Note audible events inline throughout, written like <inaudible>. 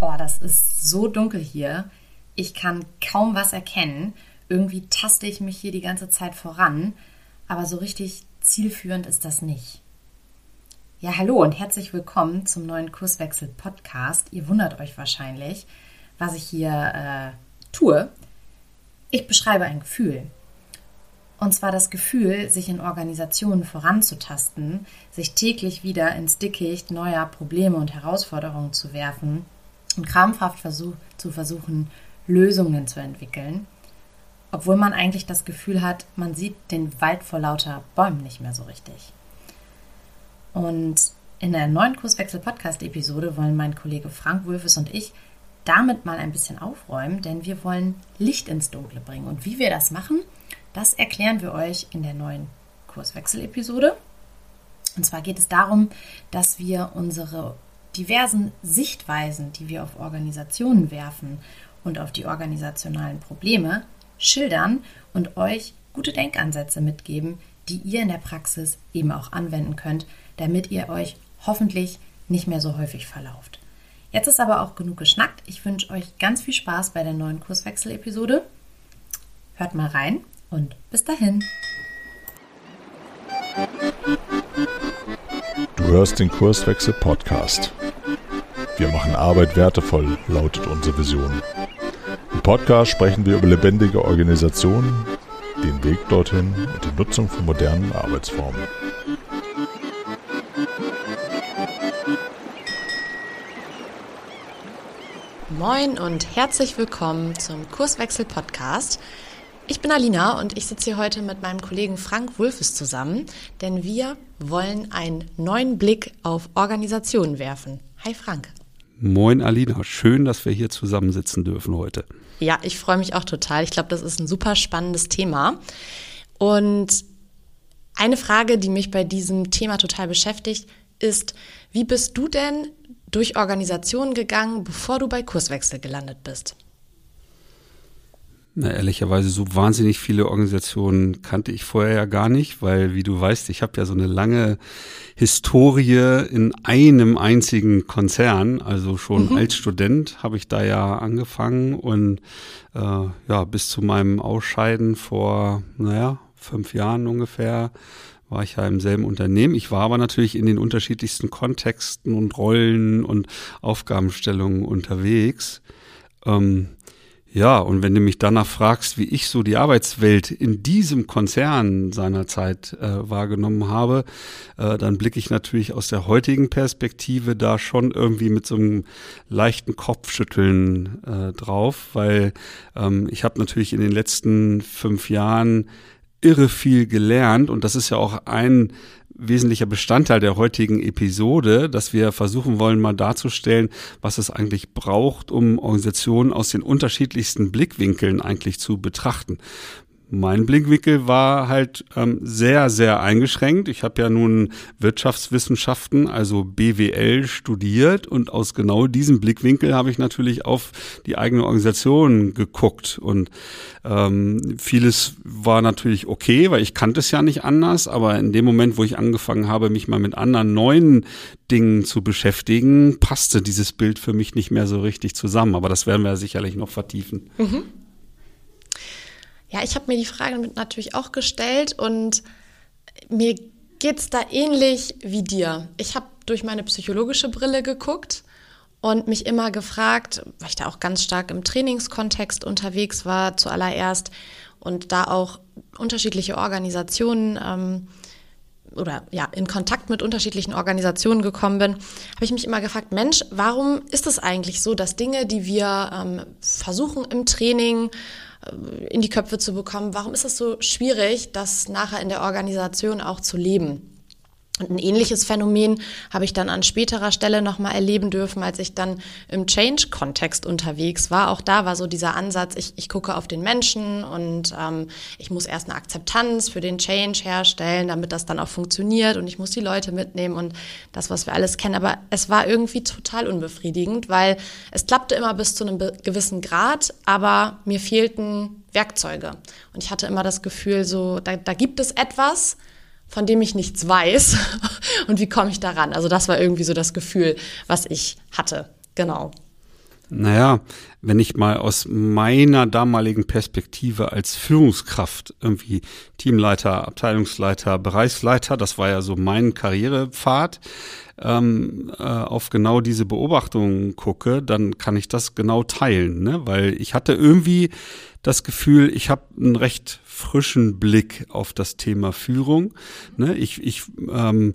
Oh, das ist so dunkel hier. Ich kann kaum was erkennen. Irgendwie taste ich mich hier die ganze Zeit voran, aber so richtig zielführend ist das nicht. Ja, hallo und herzlich willkommen zum neuen Kurswechsel Podcast. Ihr wundert euch wahrscheinlich, was ich hier äh, tue. Ich beschreibe ein Gefühl. Und zwar das Gefühl, sich in Organisationen voranzutasten, sich täglich wieder ins Dickicht neuer Probleme und Herausforderungen zu werfen und krampfhaft versuch, zu versuchen, Lösungen zu entwickeln, obwohl man eigentlich das Gefühl hat, man sieht den Wald vor lauter Bäumen nicht mehr so richtig. Und in der neuen Kurswechsel-Podcast-Episode wollen mein Kollege Frank Wulfes und ich damit mal ein bisschen aufräumen, denn wir wollen Licht ins Dunkle bringen. Und wie wir das machen, das erklären wir euch in der neuen Kurswechsel-Episode. Und zwar geht es darum, dass wir unsere diversen Sichtweisen, die wir auf Organisationen werfen und auf die organisationalen Probleme, schildern und euch gute Denkansätze mitgeben, die ihr in der Praxis eben auch anwenden könnt, damit ihr euch hoffentlich nicht mehr so häufig verlauft. Jetzt ist aber auch genug geschnackt. Ich wünsche euch ganz viel Spaß bei der neuen Kurswechsel-Episode. Hört mal rein und bis dahin. Hörst den Kurswechsel Podcast. Wir machen Arbeit wertevoll, lautet unsere Vision. Im Podcast sprechen wir über lebendige Organisationen, den Weg dorthin und die Nutzung von modernen Arbeitsformen. Moin und herzlich willkommen zum Kurswechsel Podcast. Ich bin Alina und ich sitze hier heute mit meinem Kollegen Frank Wulfes zusammen, denn wir wollen einen neuen Blick auf Organisationen werfen. Hi Frank. Moin Alina, schön, dass wir hier zusammensitzen dürfen heute. Ja, ich freue mich auch total. Ich glaube, das ist ein super spannendes Thema. Und eine Frage, die mich bei diesem Thema total beschäftigt, ist, wie bist du denn durch Organisationen gegangen, bevor du bei Kurswechsel gelandet bist? Na, ehrlicherweise, so wahnsinnig viele Organisationen kannte ich vorher ja gar nicht, weil, wie du weißt, ich habe ja so eine lange Historie in einem einzigen Konzern. Also schon mhm. als Student habe ich da ja angefangen und äh, ja, bis zu meinem Ausscheiden vor, naja, fünf Jahren ungefähr war ich ja im selben Unternehmen. Ich war aber natürlich in den unterschiedlichsten Kontexten und Rollen und Aufgabenstellungen unterwegs. Ähm, ja, und wenn du mich danach fragst, wie ich so die Arbeitswelt in diesem Konzern seinerzeit äh, wahrgenommen habe, äh, dann blicke ich natürlich aus der heutigen Perspektive da schon irgendwie mit so einem leichten Kopfschütteln äh, drauf, weil ähm, ich habe natürlich in den letzten fünf Jahren irre viel gelernt und das ist ja auch ein wesentlicher Bestandteil der heutigen Episode, dass wir versuchen wollen, mal darzustellen, was es eigentlich braucht, um Organisationen aus den unterschiedlichsten Blickwinkeln eigentlich zu betrachten mein Blickwinkel war halt ähm, sehr, sehr eingeschränkt. Ich habe ja nun Wirtschaftswissenschaften, also BWL studiert und aus genau diesem Blickwinkel habe ich natürlich auf die eigene Organisation geguckt. Und ähm, vieles war natürlich okay, weil ich kannte es ja nicht anders, aber in dem Moment, wo ich angefangen habe, mich mal mit anderen neuen Dingen zu beschäftigen, passte dieses Bild für mich nicht mehr so richtig zusammen. Aber das werden wir sicherlich noch vertiefen. Mhm. Ja, ich habe mir die Frage natürlich auch gestellt und mir geht es da ähnlich wie dir. Ich habe durch meine psychologische Brille geguckt und mich immer gefragt, weil ich da auch ganz stark im Trainingskontext unterwegs war zuallererst und da auch unterschiedliche Organisationen ähm, oder ja in Kontakt mit unterschiedlichen Organisationen gekommen bin, habe ich mich immer gefragt, Mensch, warum ist es eigentlich so, dass Dinge, die wir ähm, versuchen im Training in die Köpfe zu bekommen, warum ist es so schwierig, das nachher in der Organisation auch zu leben? Und ein ähnliches Phänomen habe ich dann an späterer Stelle nochmal erleben dürfen, als ich dann im Change-Kontext unterwegs war. Auch da war so dieser Ansatz, ich, ich gucke auf den Menschen und ähm, ich muss erst eine Akzeptanz für den Change herstellen, damit das dann auch funktioniert und ich muss die Leute mitnehmen und das, was wir alles kennen. Aber es war irgendwie total unbefriedigend, weil es klappte immer bis zu einem gewissen Grad, aber mir fehlten Werkzeuge. Und ich hatte immer das Gefühl, so, da, da gibt es etwas, von dem ich nichts weiß <laughs> und wie komme ich daran? Also das war irgendwie so das Gefühl, was ich hatte. Genau. Naja, wenn ich mal aus meiner damaligen Perspektive als Führungskraft irgendwie Teamleiter, Abteilungsleiter, Bereichsleiter, das war ja so mein Karrierepfad, ähm, äh, auf genau diese Beobachtungen gucke, dann kann ich das genau teilen, ne? weil ich hatte irgendwie das Gefühl, ich habe einen recht frischen Blick auf das Thema Führung. Ne? Ich, ich ähm,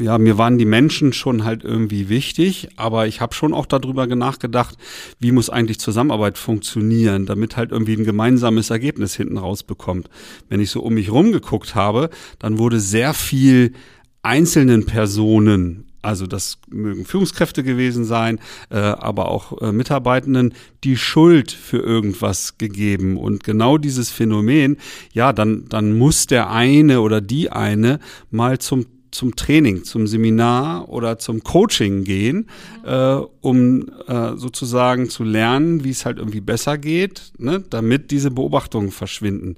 ja, mir waren die Menschen schon halt irgendwie wichtig, aber ich habe schon auch darüber nachgedacht, wie muss eigentlich Zusammenarbeit funktionieren, damit halt irgendwie ein gemeinsames Ergebnis hinten rausbekommt. Wenn ich so um mich rumgeguckt habe, dann wurde sehr viel einzelnen Personen also das mögen Führungskräfte gewesen sein, äh, aber auch äh, Mitarbeitenden, die Schuld für irgendwas gegeben. Und genau dieses Phänomen, ja, dann, dann muss der eine oder die eine mal zum zum Training, zum Seminar oder zum Coaching gehen, äh, um äh, sozusagen zu lernen, wie es halt irgendwie besser geht, ne, damit diese Beobachtungen verschwinden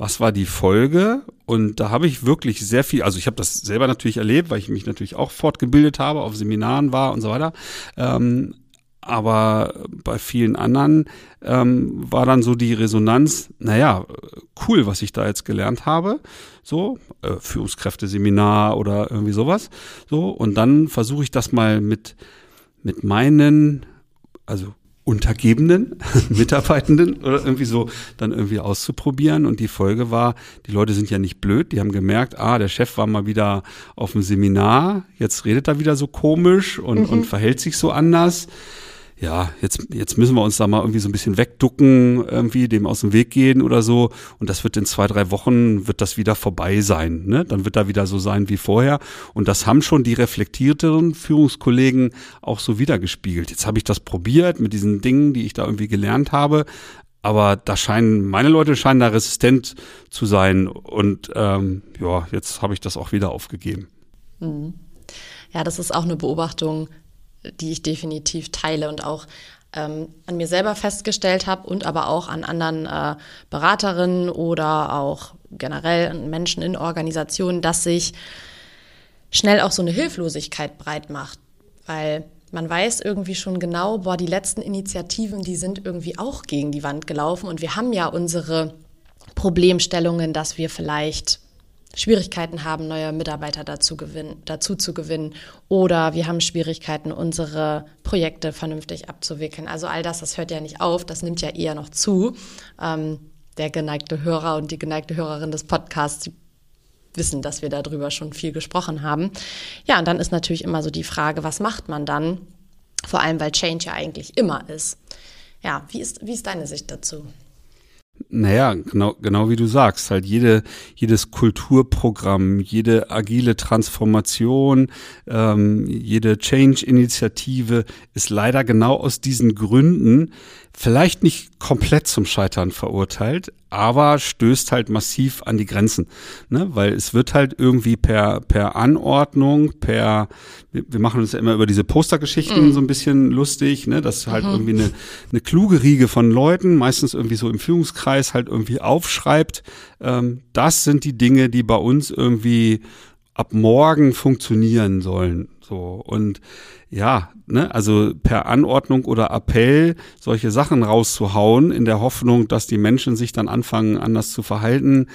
was war die Folge? Und da habe ich wirklich sehr viel, also ich habe das selber natürlich erlebt, weil ich mich natürlich auch fortgebildet habe, auf Seminaren war und so weiter. Ähm, aber bei vielen anderen ähm, war dann so die Resonanz, naja, cool, was ich da jetzt gelernt habe, so, äh, Führungskräfteseminar oder irgendwie sowas, so, und dann versuche ich das mal mit, mit meinen, also Untergebenen, <laughs> Mitarbeitenden oder irgendwie so dann irgendwie auszuprobieren. Und die Folge war, die Leute sind ja nicht blöd, die haben gemerkt, ah, der Chef war mal wieder auf dem Seminar, jetzt redet er wieder so komisch und, mhm. und verhält sich so anders ja, jetzt, jetzt müssen wir uns da mal irgendwie so ein bisschen wegducken, irgendwie dem aus dem Weg gehen oder so. Und das wird in zwei, drei Wochen, wird das wieder vorbei sein. Ne? Dann wird da wieder so sein wie vorher. Und das haben schon die reflektierteren Führungskollegen auch so wiedergespiegelt. Jetzt habe ich das probiert mit diesen Dingen, die ich da irgendwie gelernt habe. Aber da scheinen, meine Leute scheinen da resistent zu sein. Und ähm, ja, jetzt habe ich das auch wieder aufgegeben. Mhm. Ja, das ist auch eine Beobachtung, die ich definitiv teile und auch ähm, an mir selber festgestellt habe und aber auch an anderen äh, Beraterinnen oder auch generell Menschen in Organisationen, dass sich schnell auch so eine Hilflosigkeit breit macht, weil man weiß irgendwie schon genau, boah, die letzten Initiativen, die sind irgendwie auch gegen die Wand gelaufen. Und wir haben ja unsere Problemstellungen, dass wir vielleicht Schwierigkeiten haben, neue Mitarbeiter dazu, gewinnen, dazu zu gewinnen oder wir haben Schwierigkeiten, unsere Projekte vernünftig abzuwickeln. Also all das, das hört ja nicht auf, das nimmt ja eher noch zu. Ähm, der geneigte Hörer und die geneigte Hörerin des Podcasts wissen, dass wir darüber schon viel gesprochen haben. Ja, und dann ist natürlich immer so die Frage, was macht man dann? Vor allem, weil Change ja eigentlich immer ist. Ja, wie ist, wie ist deine Sicht dazu? Naja, genau, genau wie du sagst, halt jede, jedes Kulturprogramm, jede agile Transformation, ähm, jede Change-Initiative ist leider genau aus diesen Gründen vielleicht nicht komplett zum Scheitern verurteilt, aber stößt halt massiv an die Grenzen, ne? weil es wird halt irgendwie per per Anordnung, per wir, wir machen uns ja immer über diese Postergeschichten mm. so ein bisschen lustig, ne? dass halt mhm. irgendwie eine, eine kluge Riege von Leuten, meistens irgendwie so im Führungskreis halt irgendwie aufschreibt, ähm, das sind die Dinge, die bei uns irgendwie ab morgen funktionieren sollen. So. Und ja, ne, also per Anordnung oder Appell solche Sachen rauszuhauen, in der Hoffnung, dass die Menschen sich dann anfangen, anders zu verhalten,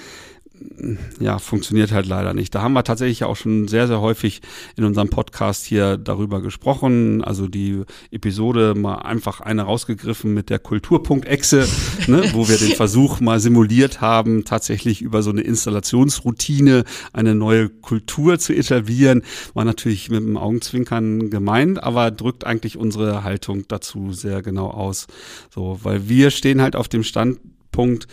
ja, funktioniert halt leider nicht. Da haben wir tatsächlich auch schon sehr, sehr häufig in unserem Podcast hier darüber gesprochen. Also die Episode mal einfach eine rausgegriffen mit der Kulturpunkt-Echse, <laughs> ne, wo wir den Versuch mal simuliert haben, tatsächlich über so eine Installationsroutine eine neue Kultur zu etablieren. War natürlich mit dem Augenzwinkern gemeint, aber drückt eigentlich unsere Haltung dazu sehr genau aus. So, weil wir stehen halt auf dem Standpunkt,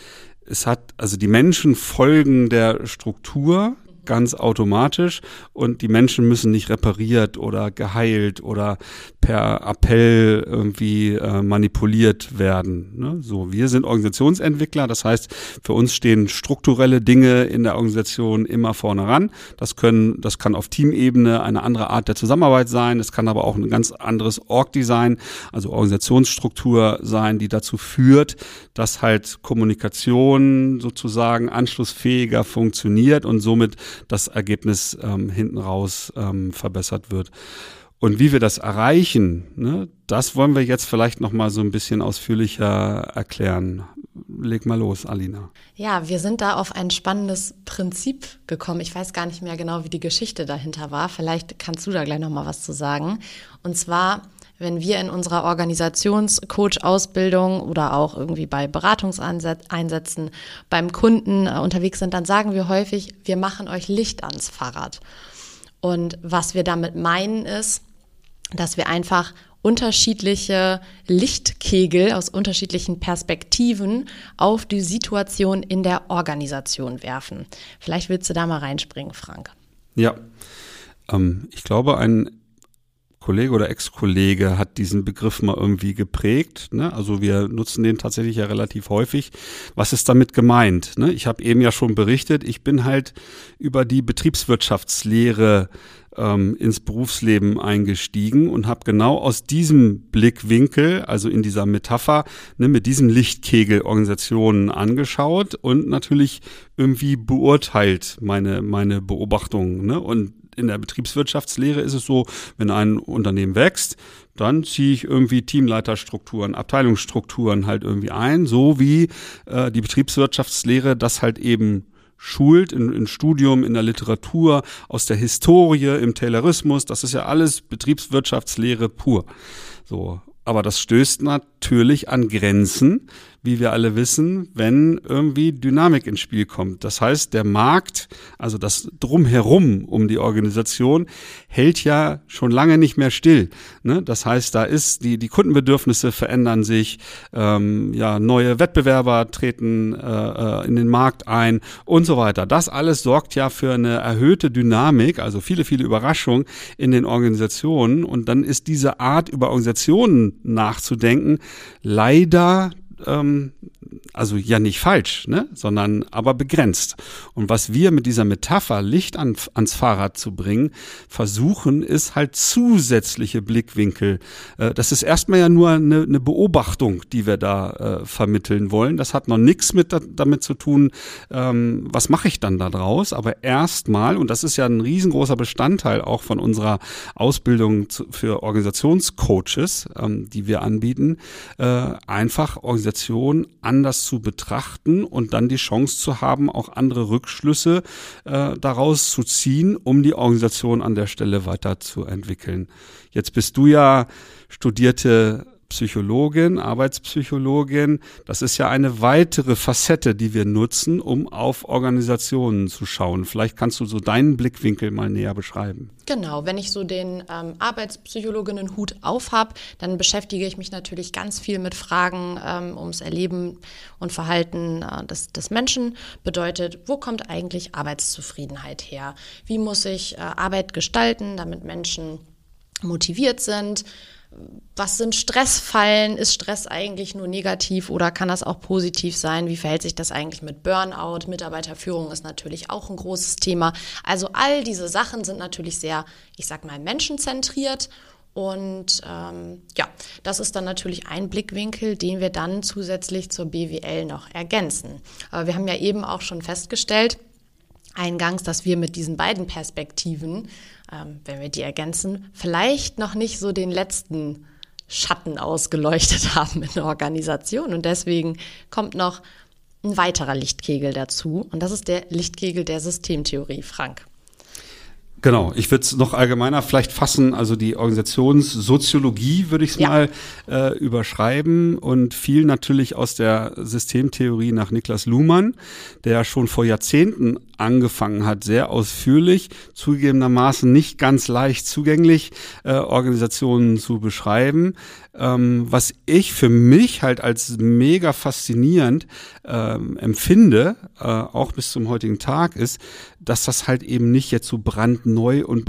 es hat, also die Menschen folgen der Struktur ganz automatisch und die Menschen müssen nicht repariert oder geheilt oder per Appell irgendwie äh, manipuliert werden. Ne? So, wir sind Organisationsentwickler, das heißt, für uns stehen strukturelle Dinge in der Organisation immer vorne ran. Das können, das kann auf Teamebene eine andere Art der Zusammenarbeit sein, es kann aber auch ein ganz anderes Org-Design, also Organisationsstruktur sein, die dazu führt, dass halt Kommunikation sozusagen anschlussfähiger funktioniert und somit das Ergebnis ähm, hinten raus ähm, verbessert wird. Und wie wir das erreichen, ne, das wollen wir jetzt vielleicht noch mal so ein bisschen ausführlicher erklären. Leg mal los, Alina. Ja, wir sind da auf ein spannendes Prinzip gekommen. Ich weiß gar nicht mehr genau, wie die Geschichte dahinter war. Vielleicht kannst du da gleich noch mal was zu sagen. Und zwar wenn wir in unserer Organisationscoach-Ausbildung oder auch irgendwie bei Beratungseinsätzen beim Kunden äh, unterwegs sind, dann sagen wir häufig, wir machen euch Licht ans Fahrrad. Und was wir damit meinen ist, dass wir einfach unterschiedliche Lichtkegel aus unterschiedlichen Perspektiven auf die Situation in der Organisation werfen. Vielleicht willst du da mal reinspringen, Frank. Ja, ähm, ich glaube, ein Kollege oder Ex-Kollege hat diesen Begriff mal irgendwie geprägt. Ne? Also wir nutzen den tatsächlich ja relativ häufig. Was ist damit gemeint? Ne? Ich habe eben ja schon berichtet, ich bin halt über die Betriebswirtschaftslehre ähm, ins Berufsleben eingestiegen und habe genau aus diesem Blickwinkel, also in dieser Metapher, ne, mit diesem Lichtkegel Organisationen angeschaut und natürlich irgendwie beurteilt meine, meine Beobachtungen. Ne? Und in der Betriebswirtschaftslehre ist es so, wenn ein Unternehmen wächst, dann ziehe ich irgendwie Teamleiterstrukturen, Abteilungsstrukturen halt irgendwie ein, so wie äh, die Betriebswirtschaftslehre das halt eben schult, in, in Studium, in der Literatur, aus der Historie, im Taylorismus, das ist ja alles Betriebswirtschaftslehre pur. So. Aber das stößt natürlich an Grenzen, wie wir alle wissen, wenn irgendwie Dynamik ins Spiel kommt. Das heißt, der Markt, also das Drumherum um die Organisation, hält ja schon lange nicht mehr still. Ne? Das heißt, da ist die, die Kundenbedürfnisse verändern sich, ähm, ja, neue Wettbewerber treten äh, äh, in den Markt ein und so weiter. Das alles sorgt ja für eine erhöhte Dynamik, also viele, viele Überraschungen in den Organisationen. Und dann ist diese Art, über Organisationen nachzudenken, leider ähm, also ja nicht falsch, ne? sondern aber begrenzt. Und was wir mit dieser Metapher Licht an, ans Fahrrad zu bringen, versuchen, ist halt zusätzliche Blickwinkel. Äh, das ist erstmal ja nur eine, eine Beobachtung, die wir da äh, vermitteln wollen. Das hat noch nichts mit damit zu tun, ähm, was mache ich dann da draus. Aber erstmal, und das ist ja ein riesengroßer Bestandteil auch von unserer Ausbildung zu, für Organisationscoaches, ähm, die wir anbieten, äh, einfach Organisation anders zu betrachten und dann die Chance zu haben, auch andere Rückschlüsse äh, daraus zu ziehen, um die Organisation an der Stelle weiterzuentwickeln. Jetzt bist du ja studierte Psychologin, Arbeitspsychologin. Das ist ja eine weitere Facette, die wir nutzen, um auf Organisationen zu schauen. Vielleicht kannst du so deinen Blickwinkel mal näher beschreiben. Genau, wenn ich so den ähm, Arbeitspsychologinnen-Hut aufhab, dann beschäftige ich mich natürlich ganz viel mit Fragen ähm, ums Erleben und Verhalten äh, des, des Menschen. Bedeutet, wo kommt eigentlich Arbeitszufriedenheit her? Wie muss ich äh, Arbeit gestalten, damit Menschen motiviert sind? Was sind Stressfallen? Ist Stress eigentlich nur negativ oder kann das auch positiv sein? Wie verhält sich das eigentlich mit Burnout? Mitarbeiterführung ist natürlich auch ein großes Thema. Also all diese Sachen sind natürlich sehr, ich sag mal, menschenzentriert. Und ähm, ja, das ist dann natürlich ein Blickwinkel, den wir dann zusätzlich zur BWL noch ergänzen. Aber wir haben ja eben auch schon festgestellt, eingangs, dass wir mit diesen beiden Perspektiven ähm, wenn wir die ergänzen, vielleicht noch nicht so den letzten Schatten ausgeleuchtet <laughs> haben in der Organisation. Und deswegen kommt noch ein weiterer Lichtkegel dazu. Und das ist der Lichtkegel der Systemtheorie, Frank. Genau, ich würde es noch allgemeiner vielleicht fassen, also die Organisationssoziologie würde ich es ja. mal äh, überschreiben und viel natürlich aus der Systemtheorie nach Niklas Luhmann, der schon vor Jahrzehnten angefangen hat, sehr ausführlich, zugegebenermaßen nicht ganz leicht zugänglich, äh, Organisationen zu beschreiben. Ähm, was ich für mich halt als mega faszinierend ähm, empfinde, äh, auch bis zum heutigen Tag, ist, dass das halt eben nicht jetzt so brandneu und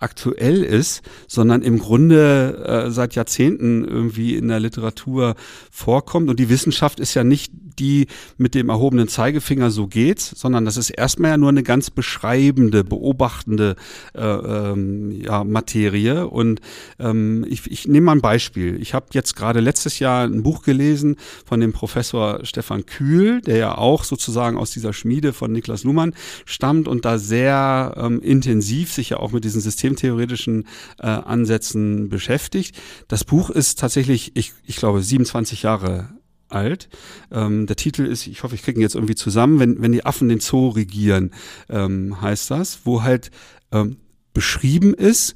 brandaktuell ist, sondern im Grunde äh, seit Jahrzehnten irgendwie in der Literatur vorkommt. Und die Wissenschaft ist ja nicht die mit dem erhobenen Zeigefinger so geht's, sondern das ist erstmal ja nur eine ganz beschreibende, beobachtende äh, ähm, ja, Materie. Und ähm, ich, ich nehme mal ein Beispiel. Ich habe jetzt gerade letztes Jahr ein Buch gelesen von dem Professor Stefan Kühl, der ja auch sozusagen aus dieser Schmiede von Niklas Luhmann stammt und da sehr ähm, intensiv sich ja auch mit diesen systemtheoretischen äh, Ansätzen beschäftigt. Das Buch ist tatsächlich, ich, ich glaube, 27 Jahre alt. Ähm, der Titel ist, ich hoffe, ich kriege ihn jetzt irgendwie zusammen, wenn, wenn die Affen den Zoo regieren, ähm, heißt das, wo halt ähm, beschrieben ist,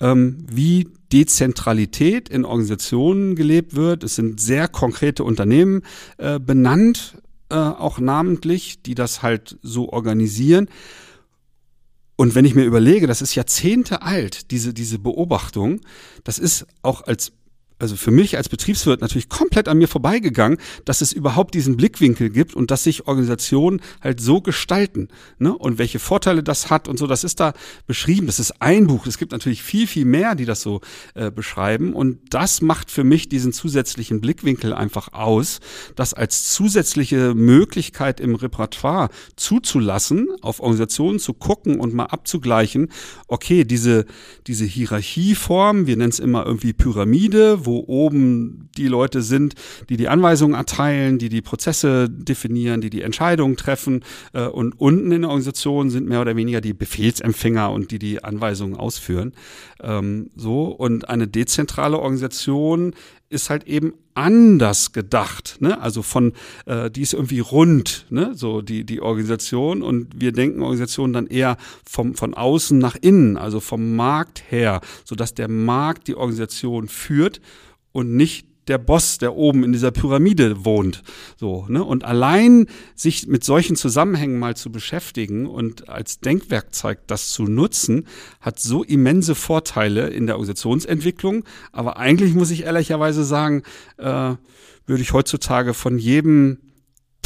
ähm, wie Dezentralität in Organisationen gelebt wird. Es sind sehr konkrete Unternehmen äh, benannt, äh, auch namentlich, die das halt so organisieren. Und wenn ich mir überlege, das ist Jahrzehnte alt, diese, diese Beobachtung, das ist auch als also für mich als Betriebswirt natürlich komplett an mir vorbeigegangen, dass es überhaupt diesen Blickwinkel gibt und dass sich Organisationen halt so gestalten. Ne? Und welche Vorteile das hat und so, das ist da beschrieben. Das ist ein Buch. Es gibt natürlich viel, viel mehr, die das so äh, beschreiben. Und das macht für mich diesen zusätzlichen Blickwinkel einfach aus, das als zusätzliche Möglichkeit im Repertoire zuzulassen, auf Organisationen zu gucken und mal abzugleichen, okay, diese, diese Hierarchieform, wir nennen es immer irgendwie Pyramide, wo oben die Leute sind, die die Anweisungen erteilen, die die Prozesse definieren, die die Entscheidungen treffen äh, und unten in der Organisation sind mehr oder weniger die Befehlsempfänger und die die Anweisungen ausführen. Ähm, so und eine dezentrale Organisation ist halt eben anders gedacht, ne? Also von äh, die ist irgendwie rund, ne? So die die Organisation und wir denken Organisation dann eher vom von außen nach innen, also vom Markt her, so dass der Markt die Organisation führt und nicht der Boss, der oben in dieser Pyramide wohnt. So, ne? Und allein sich mit solchen Zusammenhängen mal zu beschäftigen und als Denkwerkzeug das zu nutzen, hat so immense Vorteile in der Organisationsentwicklung. Aber eigentlich muss ich ehrlicherweise sagen, äh, würde ich heutzutage von jedem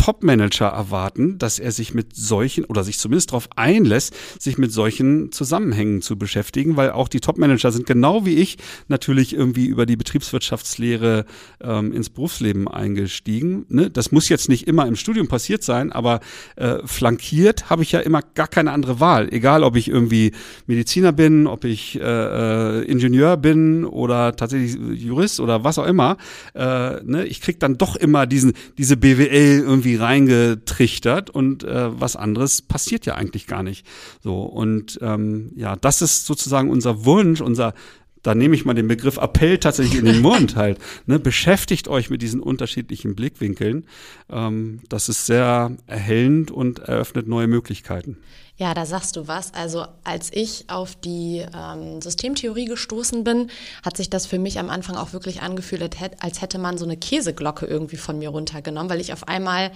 Top-Manager erwarten, dass er sich mit solchen oder sich zumindest darauf einlässt, sich mit solchen Zusammenhängen zu beschäftigen, weil auch die Top-Manager sind genau wie ich natürlich irgendwie über die Betriebswirtschaftslehre ähm, ins Berufsleben eingestiegen. Ne? Das muss jetzt nicht immer im Studium passiert sein, aber äh, flankiert habe ich ja immer gar keine andere Wahl. Egal, ob ich irgendwie Mediziner bin, ob ich äh, äh Ingenieur bin oder tatsächlich Jurist oder was auch immer. Äh, ne? Ich krieg dann doch immer diesen diese BWL irgendwie reingetrichtert und äh, was anderes passiert ja eigentlich gar nicht. So und ähm, ja, das ist sozusagen unser Wunsch, unser da nehme ich mal den Begriff Appell tatsächlich in den Mund halt. Ne? Beschäftigt euch mit diesen unterschiedlichen Blickwinkeln. Ähm, das ist sehr erhellend und eröffnet neue Möglichkeiten. Ja, da sagst du was. Also als ich auf die ähm, Systemtheorie gestoßen bin, hat sich das für mich am Anfang auch wirklich angefühlt, als hätte man so eine Käseglocke irgendwie von mir runtergenommen, weil ich auf einmal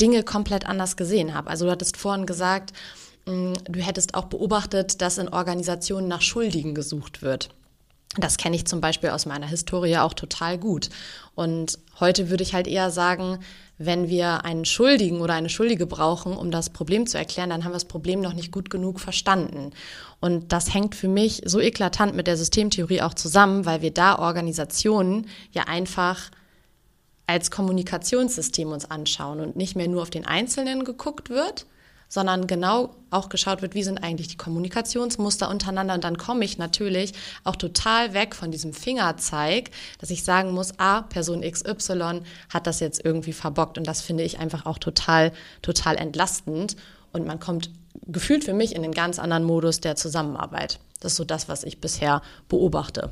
Dinge komplett anders gesehen habe. Also du hattest vorhin gesagt, mm, du hättest auch beobachtet, dass in Organisationen nach Schuldigen gesucht wird. Das kenne ich zum Beispiel aus meiner Historie auch total gut. Und heute würde ich halt eher sagen, wenn wir einen Schuldigen oder eine Schuldige brauchen, um das Problem zu erklären, dann haben wir das Problem noch nicht gut genug verstanden. Und das hängt für mich so eklatant mit der Systemtheorie auch zusammen, weil wir da Organisationen ja einfach als Kommunikationssystem uns anschauen und nicht mehr nur auf den Einzelnen geguckt wird, sondern genau auch geschaut wird, wie sind eigentlich die Kommunikationsmuster untereinander. Und dann komme ich natürlich auch total weg von diesem Fingerzeig, dass ich sagen muss, ah, Person XY hat das jetzt irgendwie verbockt. Und das finde ich einfach auch total, total entlastend. Und man kommt gefühlt für mich in einen ganz anderen Modus der Zusammenarbeit. Das ist so das, was ich bisher beobachte.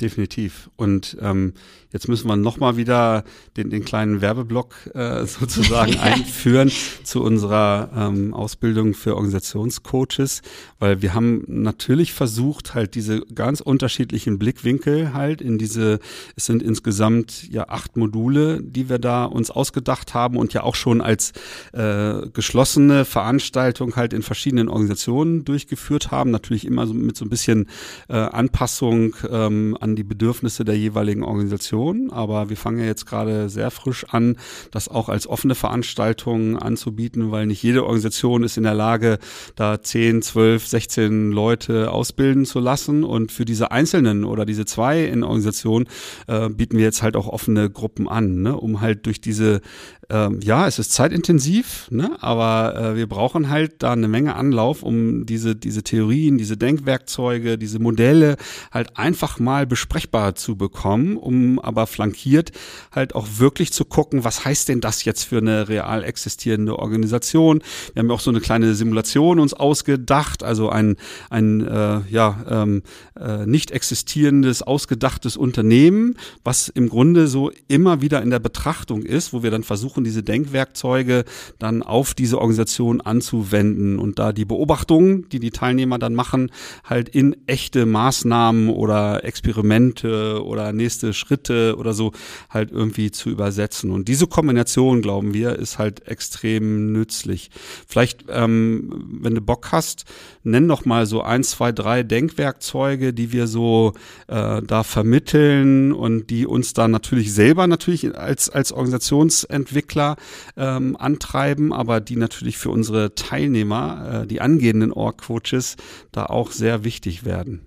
Definitiv. Und ähm, jetzt müssen wir nochmal wieder den, den kleinen Werbeblock äh, <laughs> sozusagen einführen zu unserer ähm, Ausbildung für Organisationscoaches, weil wir haben natürlich versucht, halt diese ganz unterschiedlichen Blickwinkel halt in diese, es sind insgesamt ja acht Module, die wir da uns ausgedacht haben und ja auch schon als äh, geschlossene Veranstaltung halt in verschiedenen Organisationen durchgeführt haben. Natürlich immer so mit so ein bisschen äh, Anpassung ähm, an die Bedürfnisse der jeweiligen Organisation. Aber wir fangen ja jetzt gerade sehr frisch an, das auch als offene Veranstaltung anzubieten, weil nicht jede Organisation ist in der Lage, da 10, 12, 16 Leute ausbilden zu lassen. Und für diese einzelnen oder diese zwei in Organisationen äh, bieten wir jetzt halt auch offene Gruppen an, ne? um halt durch diese ähm, ja, es ist zeitintensiv, ne? aber äh, wir brauchen halt da eine Menge Anlauf, um diese, diese Theorien, diese Denkwerkzeuge, diese Modelle halt einfach mal besprechbar zu bekommen, um aber flankiert halt auch wirklich zu gucken, was heißt denn das jetzt für eine real existierende Organisation? Wir haben ja auch so eine kleine Simulation uns ausgedacht, also ein, ein äh, ja, ähm, äh, nicht existierendes, ausgedachtes Unternehmen, was im Grunde so immer wieder in der Betrachtung ist, wo wir dann versuchen, versuchen, diese Denkwerkzeuge dann auf diese Organisation anzuwenden und da die Beobachtungen, die die Teilnehmer dann machen, halt in echte Maßnahmen oder Experimente oder nächste Schritte oder so halt irgendwie zu übersetzen. Und diese Kombination, glauben wir, ist halt extrem nützlich. Vielleicht, ähm, wenn du Bock hast, nenn doch mal so ein, zwei, drei Denkwerkzeuge, die wir so äh, da vermitteln und die uns dann natürlich selber natürlich als, als Organisationsentwickler Entwickler ähm, antreiben, aber die natürlich für unsere Teilnehmer, äh, die angehenden Org-Coaches, da auch sehr wichtig werden.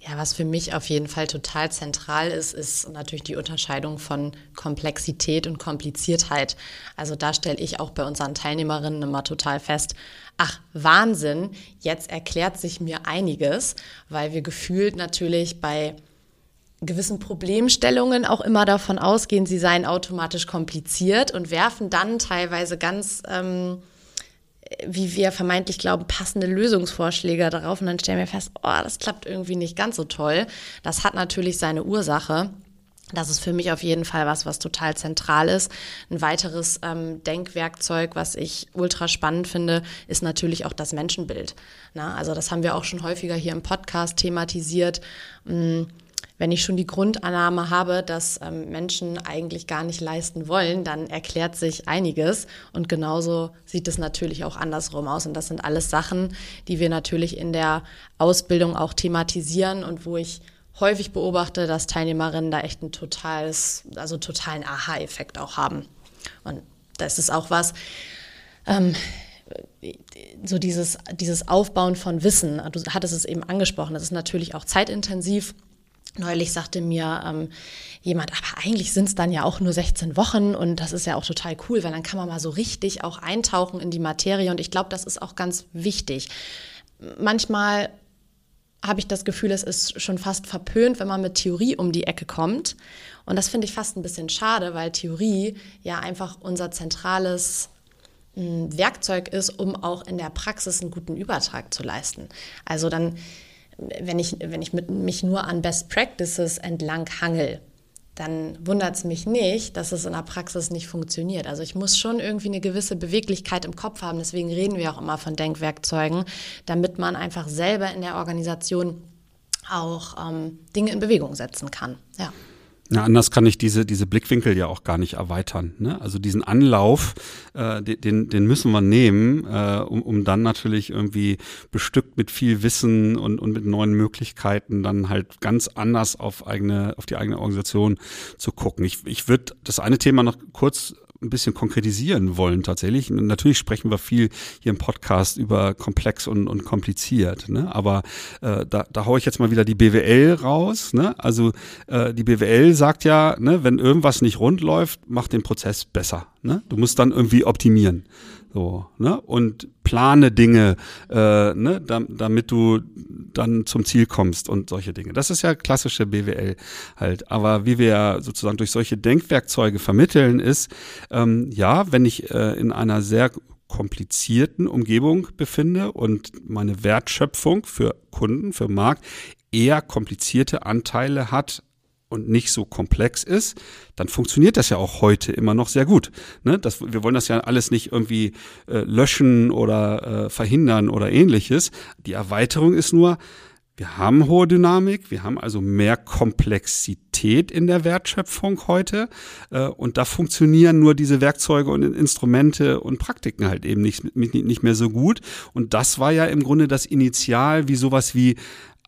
Ja, was für mich auf jeden Fall total zentral ist, ist natürlich die Unterscheidung von Komplexität und Kompliziertheit. Also da stelle ich auch bei unseren Teilnehmerinnen immer total fest, ach Wahnsinn, jetzt erklärt sich mir einiges, weil wir gefühlt natürlich bei gewissen Problemstellungen auch immer davon ausgehen, sie seien automatisch kompliziert und werfen dann teilweise ganz, ähm, wie wir vermeintlich glauben, passende Lösungsvorschläge darauf. Und dann stellen wir fest, oh, das klappt irgendwie nicht ganz so toll. Das hat natürlich seine Ursache. Das ist für mich auf jeden Fall was, was total zentral ist. Ein weiteres ähm, Denkwerkzeug, was ich ultra spannend finde, ist natürlich auch das Menschenbild. Na, also das haben wir auch schon häufiger hier im Podcast thematisiert. Hm, wenn ich schon die Grundannahme habe, dass ähm, Menschen eigentlich gar nicht leisten wollen, dann erklärt sich einiges. Und genauso sieht es natürlich auch andersrum aus. Und das sind alles Sachen, die wir natürlich in der Ausbildung auch thematisieren und wo ich häufig beobachte, dass Teilnehmerinnen da echt ein totales, also totalen Aha-Effekt auch haben. Und das ist auch was, ähm, so dieses, dieses Aufbauen von Wissen. Du hattest es eben angesprochen, das ist natürlich auch zeitintensiv. Neulich sagte mir ähm, jemand, aber eigentlich sind es dann ja auch nur 16 Wochen und das ist ja auch total cool, weil dann kann man mal so richtig auch eintauchen in die Materie und ich glaube, das ist auch ganz wichtig. Manchmal habe ich das Gefühl, es ist schon fast verpönt, wenn man mit Theorie um die Ecke kommt. Und das finde ich fast ein bisschen schade, weil Theorie ja einfach unser zentrales hm, Werkzeug ist, um auch in der Praxis einen guten Übertrag zu leisten. Also dann wenn ich, wenn ich mit, mich nur an Best Practices entlang hangel, dann wundert es mich nicht, dass es in der Praxis nicht funktioniert. Also ich muss schon irgendwie eine gewisse Beweglichkeit im Kopf haben. Deswegen reden wir auch immer von Denkwerkzeugen, damit man einfach selber in der Organisation auch ähm, Dinge in Bewegung setzen kann. Ja. Ja, anders kann ich diese, diese Blickwinkel ja auch gar nicht erweitern. Ne? Also diesen Anlauf, äh, den, den müssen wir nehmen, äh, um, um dann natürlich irgendwie bestückt mit viel Wissen und, und mit neuen Möglichkeiten dann halt ganz anders auf eigene, auf die eigene Organisation zu gucken. Ich, ich würde das eine Thema noch kurz ein bisschen konkretisieren wollen tatsächlich. Natürlich sprechen wir viel hier im Podcast über komplex und, und kompliziert, ne? aber äh, da, da haue ich jetzt mal wieder die BWL raus. Ne? Also äh, die BWL sagt ja, ne, wenn irgendwas nicht rund läuft, mach den Prozess besser. Ne? Du musst dann irgendwie optimieren. So, ne? Und plane Dinge, äh, ne, da, damit du dann zum Ziel kommst und solche Dinge. Das ist ja klassische BWL halt. Aber wie wir ja sozusagen durch solche Denkwerkzeuge vermitteln, ist, ähm, ja, wenn ich äh, in einer sehr komplizierten Umgebung befinde und meine Wertschöpfung für Kunden, für Markt eher komplizierte Anteile hat und nicht so komplex ist, dann funktioniert das ja auch heute immer noch sehr gut. Ne? Das, wir wollen das ja alles nicht irgendwie äh, löschen oder äh, verhindern oder ähnliches. Die Erweiterung ist nur, wir haben hohe Dynamik, wir haben also mehr Komplexität in der Wertschöpfung heute äh, und da funktionieren nur diese Werkzeuge und Instrumente und Praktiken halt eben nicht, nicht mehr so gut. Und das war ja im Grunde das Initial, wie sowas wie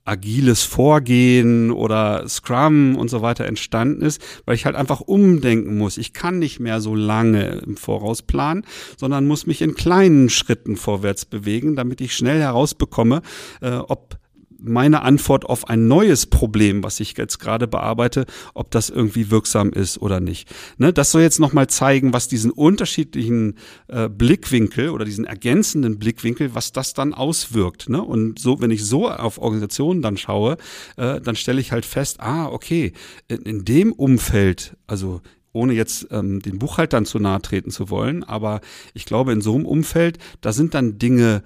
agiles Vorgehen oder Scrum und so weiter entstanden ist, weil ich halt einfach umdenken muss. Ich kann nicht mehr so lange im Voraus planen, sondern muss mich in kleinen Schritten vorwärts bewegen, damit ich schnell herausbekomme, äh, ob meine Antwort auf ein neues Problem, was ich jetzt gerade bearbeite, ob das irgendwie wirksam ist oder nicht. Ne, das soll jetzt nochmal zeigen, was diesen unterschiedlichen äh, Blickwinkel oder diesen ergänzenden Blickwinkel, was das dann auswirkt. Ne? Und so, wenn ich so auf Organisationen dann schaue, äh, dann stelle ich halt fest, ah, okay, in, in dem Umfeld, also ohne jetzt ähm, den Buchhaltern zu nahe treten zu wollen, aber ich glaube, in so einem Umfeld, da sind dann Dinge,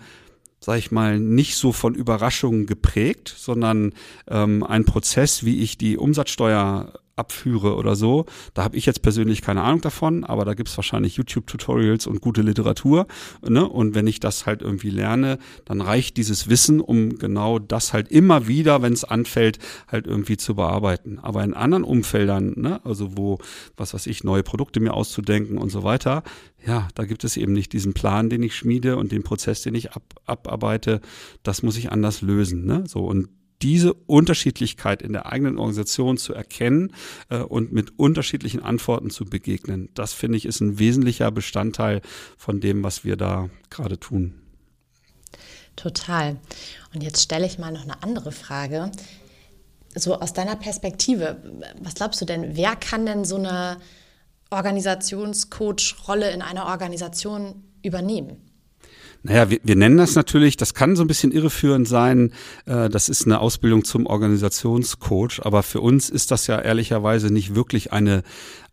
sag ich mal, nicht so von Überraschungen geprägt, sondern ähm, ein Prozess, wie ich die Umsatzsteuer abführe oder so. Da habe ich jetzt persönlich keine Ahnung davon, aber da gibt's wahrscheinlich YouTube-Tutorials und gute Literatur. Ne? Und wenn ich das halt irgendwie lerne, dann reicht dieses Wissen, um genau das halt immer wieder, wenn es anfällt, halt irgendwie zu bearbeiten. Aber in anderen Umfeldern, ne? also wo, was weiß ich, neue Produkte mir auszudenken und so weiter, ja, da gibt es eben nicht diesen Plan, den ich schmiede und den Prozess, den ich ab, abarbeite. Das muss ich anders lösen. Ne? So und diese Unterschiedlichkeit in der eigenen Organisation zu erkennen äh, und mit unterschiedlichen Antworten zu begegnen. Das finde ich ist ein wesentlicher Bestandteil von dem, was wir da gerade tun. Total. Und jetzt stelle ich mal noch eine andere Frage. So aus deiner Perspektive, was glaubst du denn, wer kann denn so eine Organisationscoach-Rolle in einer Organisation übernehmen? Naja, wir, wir nennen das natürlich, das kann so ein bisschen irreführend sein, äh, das ist eine Ausbildung zum Organisationscoach, aber für uns ist das ja ehrlicherweise nicht wirklich eine,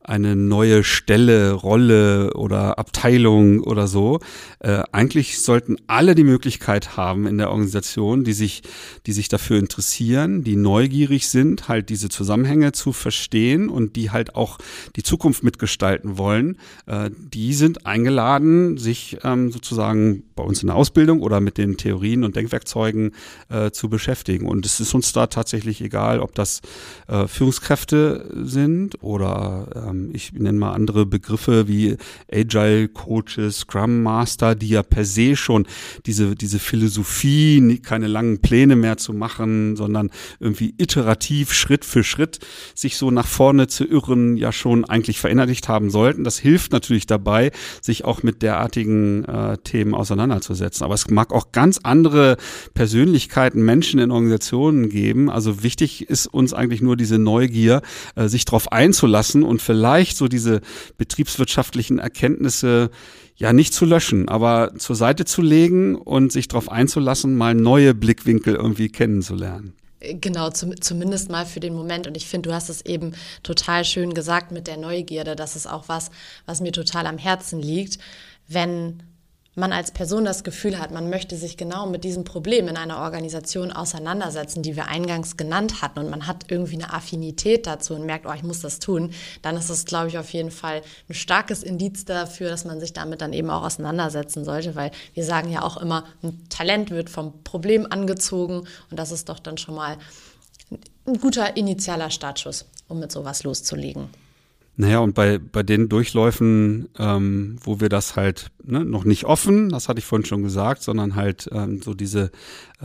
eine neue Stelle, Rolle oder Abteilung oder so. Äh, eigentlich sollten alle die Möglichkeit haben in der Organisation, die sich, die sich dafür interessieren, die neugierig sind, halt diese Zusammenhänge zu verstehen und die halt auch die Zukunft mitgestalten wollen. Äh, die sind eingeladen, sich ähm, sozusagen bei uns in der Ausbildung oder mit den Theorien und Denkwerkzeugen äh, zu beschäftigen. Und es ist uns da tatsächlich egal, ob das äh, Führungskräfte sind oder ähm, ich nenne mal andere Begriffe wie Agile Coaches, Scrum Master, die ja per se schon diese, diese Philosophie, keine langen Pläne mehr zu machen, sondern irgendwie iterativ, Schritt für Schritt sich so nach vorne zu irren, ja schon eigentlich verinnerlicht haben sollten. Das hilft natürlich dabei, sich auch mit derartigen äh, Themen auseinanderzusetzen. Aber es mag auch ganz andere Persönlichkeiten, Menschen in Organisationen geben. Also wichtig ist uns eigentlich nur diese Neugier, äh, sich darauf einzulassen und vielleicht vielleicht so diese betriebswirtschaftlichen Erkenntnisse ja nicht zu löschen, aber zur Seite zu legen und sich darauf einzulassen, mal neue Blickwinkel irgendwie kennenzulernen. Genau, zum, zumindest mal für den Moment. Und ich finde, du hast es eben total schön gesagt mit der Neugierde. Das ist auch was, was mir total am Herzen liegt. Wenn man als Person das Gefühl hat, man möchte sich genau mit diesem Problem in einer Organisation auseinandersetzen, die wir eingangs genannt hatten, und man hat irgendwie eine Affinität dazu und merkt, oh, ich muss das tun, dann ist das, glaube ich, auf jeden Fall ein starkes Indiz dafür, dass man sich damit dann eben auch auseinandersetzen sollte, weil wir sagen ja auch immer, ein Talent wird vom Problem angezogen und das ist doch dann schon mal ein guter initialer Startschuss, um mit sowas loszulegen. Naja, und bei, bei den Durchläufen, ähm, wo wir das halt ne, noch nicht offen, das hatte ich vorhin schon gesagt, sondern halt ähm, so diese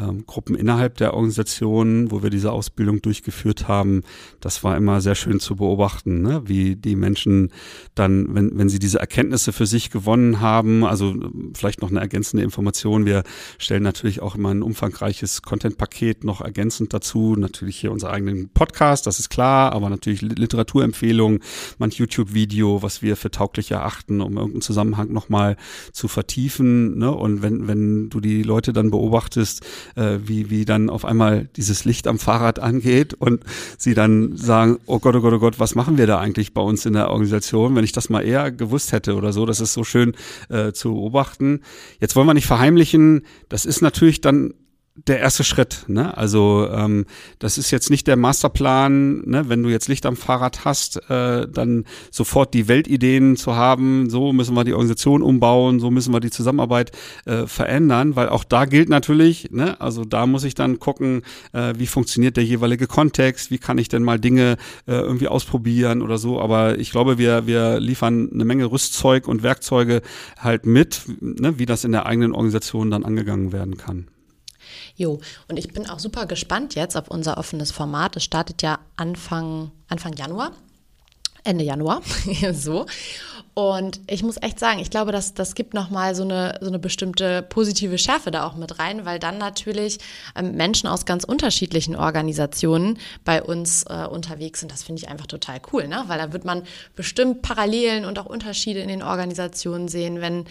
ähm, Gruppen innerhalb der Organisation, wo wir diese Ausbildung durchgeführt haben, das war immer sehr schön zu beobachten, ne? wie die Menschen dann, wenn, wenn sie diese Erkenntnisse für sich gewonnen haben, also vielleicht noch eine ergänzende Information, wir stellen natürlich auch immer ein umfangreiches Content-Paket noch ergänzend dazu, natürlich hier unser eigenen Podcast, das ist klar, aber natürlich Literaturempfehlungen, manch YouTube-Video, was wir für tauglich erachten, um irgendeinen Zusammenhang nochmal zu vertiefen. Ne? Und wenn, wenn du die Leute dann beobachtest, äh, wie, wie dann auf einmal dieses Licht am Fahrrad angeht und sie dann sagen, oh Gott, oh Gott, oh Gott, was machen wir da eigentlich bei uns in der Organisation? Wenn ich das mal eher gewusst hätte oder so, das ist so schön äh, zu beobachten. Jetzt wollen wir nicht verheimlichen, das ist natürlich dann der erste Schritt. Ne? Also ähm, das ist jetzt nicht der Masterplan, ne? wenn du jetzt Licht am Fahrrad hast, äh, dann sofort die Weltideen zu haben, so müssen wir die Organisation umbauen, so müssen wir die Zusammenarbeit äh, verändern, weil auch da gilt natürlich, ne? also da muss ich dann gucken, äh, wie funktioniert der jeweilige Kontext, wie kann ich denn mal Dinge äh, irgendwie ausprobieren oder so, aber ich glaube, wir, wir liefern eine Menge Rüstzeug und Werkzeuge halt mit, ne? wie das in der eigenen Organisation dann angegangen werden kann. Jo, und ich bin auch super gespannt jetzt auf unser offenes Format. Es startet ja Anfang, Anfang Januar. Ende Januar, <laughs> so. Und ich muss echt sagen, ich glaube, dass das gibt nochmal so eine, so eine bestimmte positive Schärfe da auch mit rein, weil dann natürlich ähm, Menschen aus ganz unterschiedlichen Organisationen bei uns äh, unterwegs sind. Das finde ich einfach total cool, ne? weil da wird man bestimmt Parallelen und auch Unterschiede in den Organisationen sehen. Wenn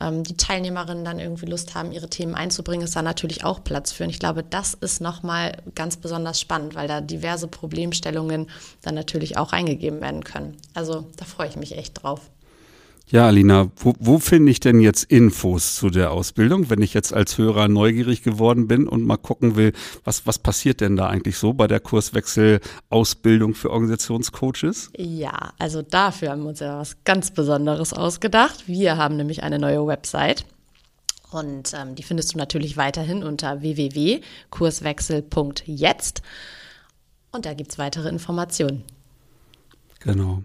ähm, die Teilnehmerinnen dann irgendwie Lust haben, ihre Themen einzubringen, ist da natürlich auch Platz für. Und ich glaube, das ist nochmal ganz besonders spannend, weil da diverse Problemstellungen dann natürlich auch eingegeben werden können. Also da freue ich mich echt drauf. Ja, Alina, wo, wo finde ich denn jetzt Infos zu der Ausbildung, wenn ich jetzt als Hörer neugierig geworden bin und mal gucken will, was, was passiert denn da eigentlich so bei der Kurswechsel-Ausbildung für Organisationscoaches? Ja, also dafür haben wir uns ja was ganz Besonderes ausgedacht. Wir haben nämlich eine neue Website. Und ähm, die findest du natürlich weiterhin unter www.kurswechsel.jetzt. Und da gibt es weitere Informationen. Genau.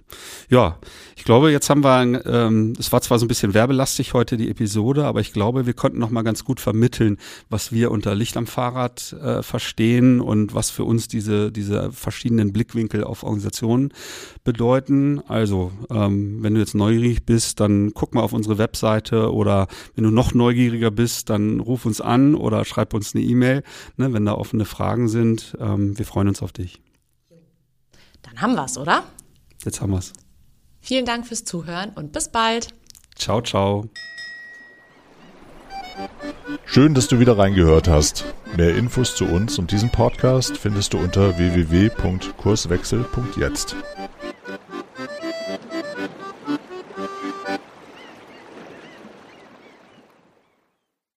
Ja, ich glaube, jetzt haben wir, ähm, es war zwar so ein bisschen werbelastig heute die Episode, aber ich glaube, wir konnten noch mal ganz gut vermitteln, was wir unter Licht am Fahrrad äh, verstehen und was für uns diese diese verschiedenen Blickwinkel auf Organisationen bedeuten. Also, ähm, wenn du jetzt neugierig bist, dann guck mal auf unsere Webseite oder wenn du noch neugieriger bist, dann ruf uns an oder schreib uns eine E-Mail, ne, wenn da offene Fragen sind. Ähm, wir freuen uns auf dich. Dann haben wir's, oder? Jetzt haben wir's. Vielen Dank fürs Zuhören und bis bald. Ciao, ciao. Schön, dass du wieder reingehört hast. Mehr Infos zu uns und diesem Podcast findest du unter www.kurswechsel.jetzt.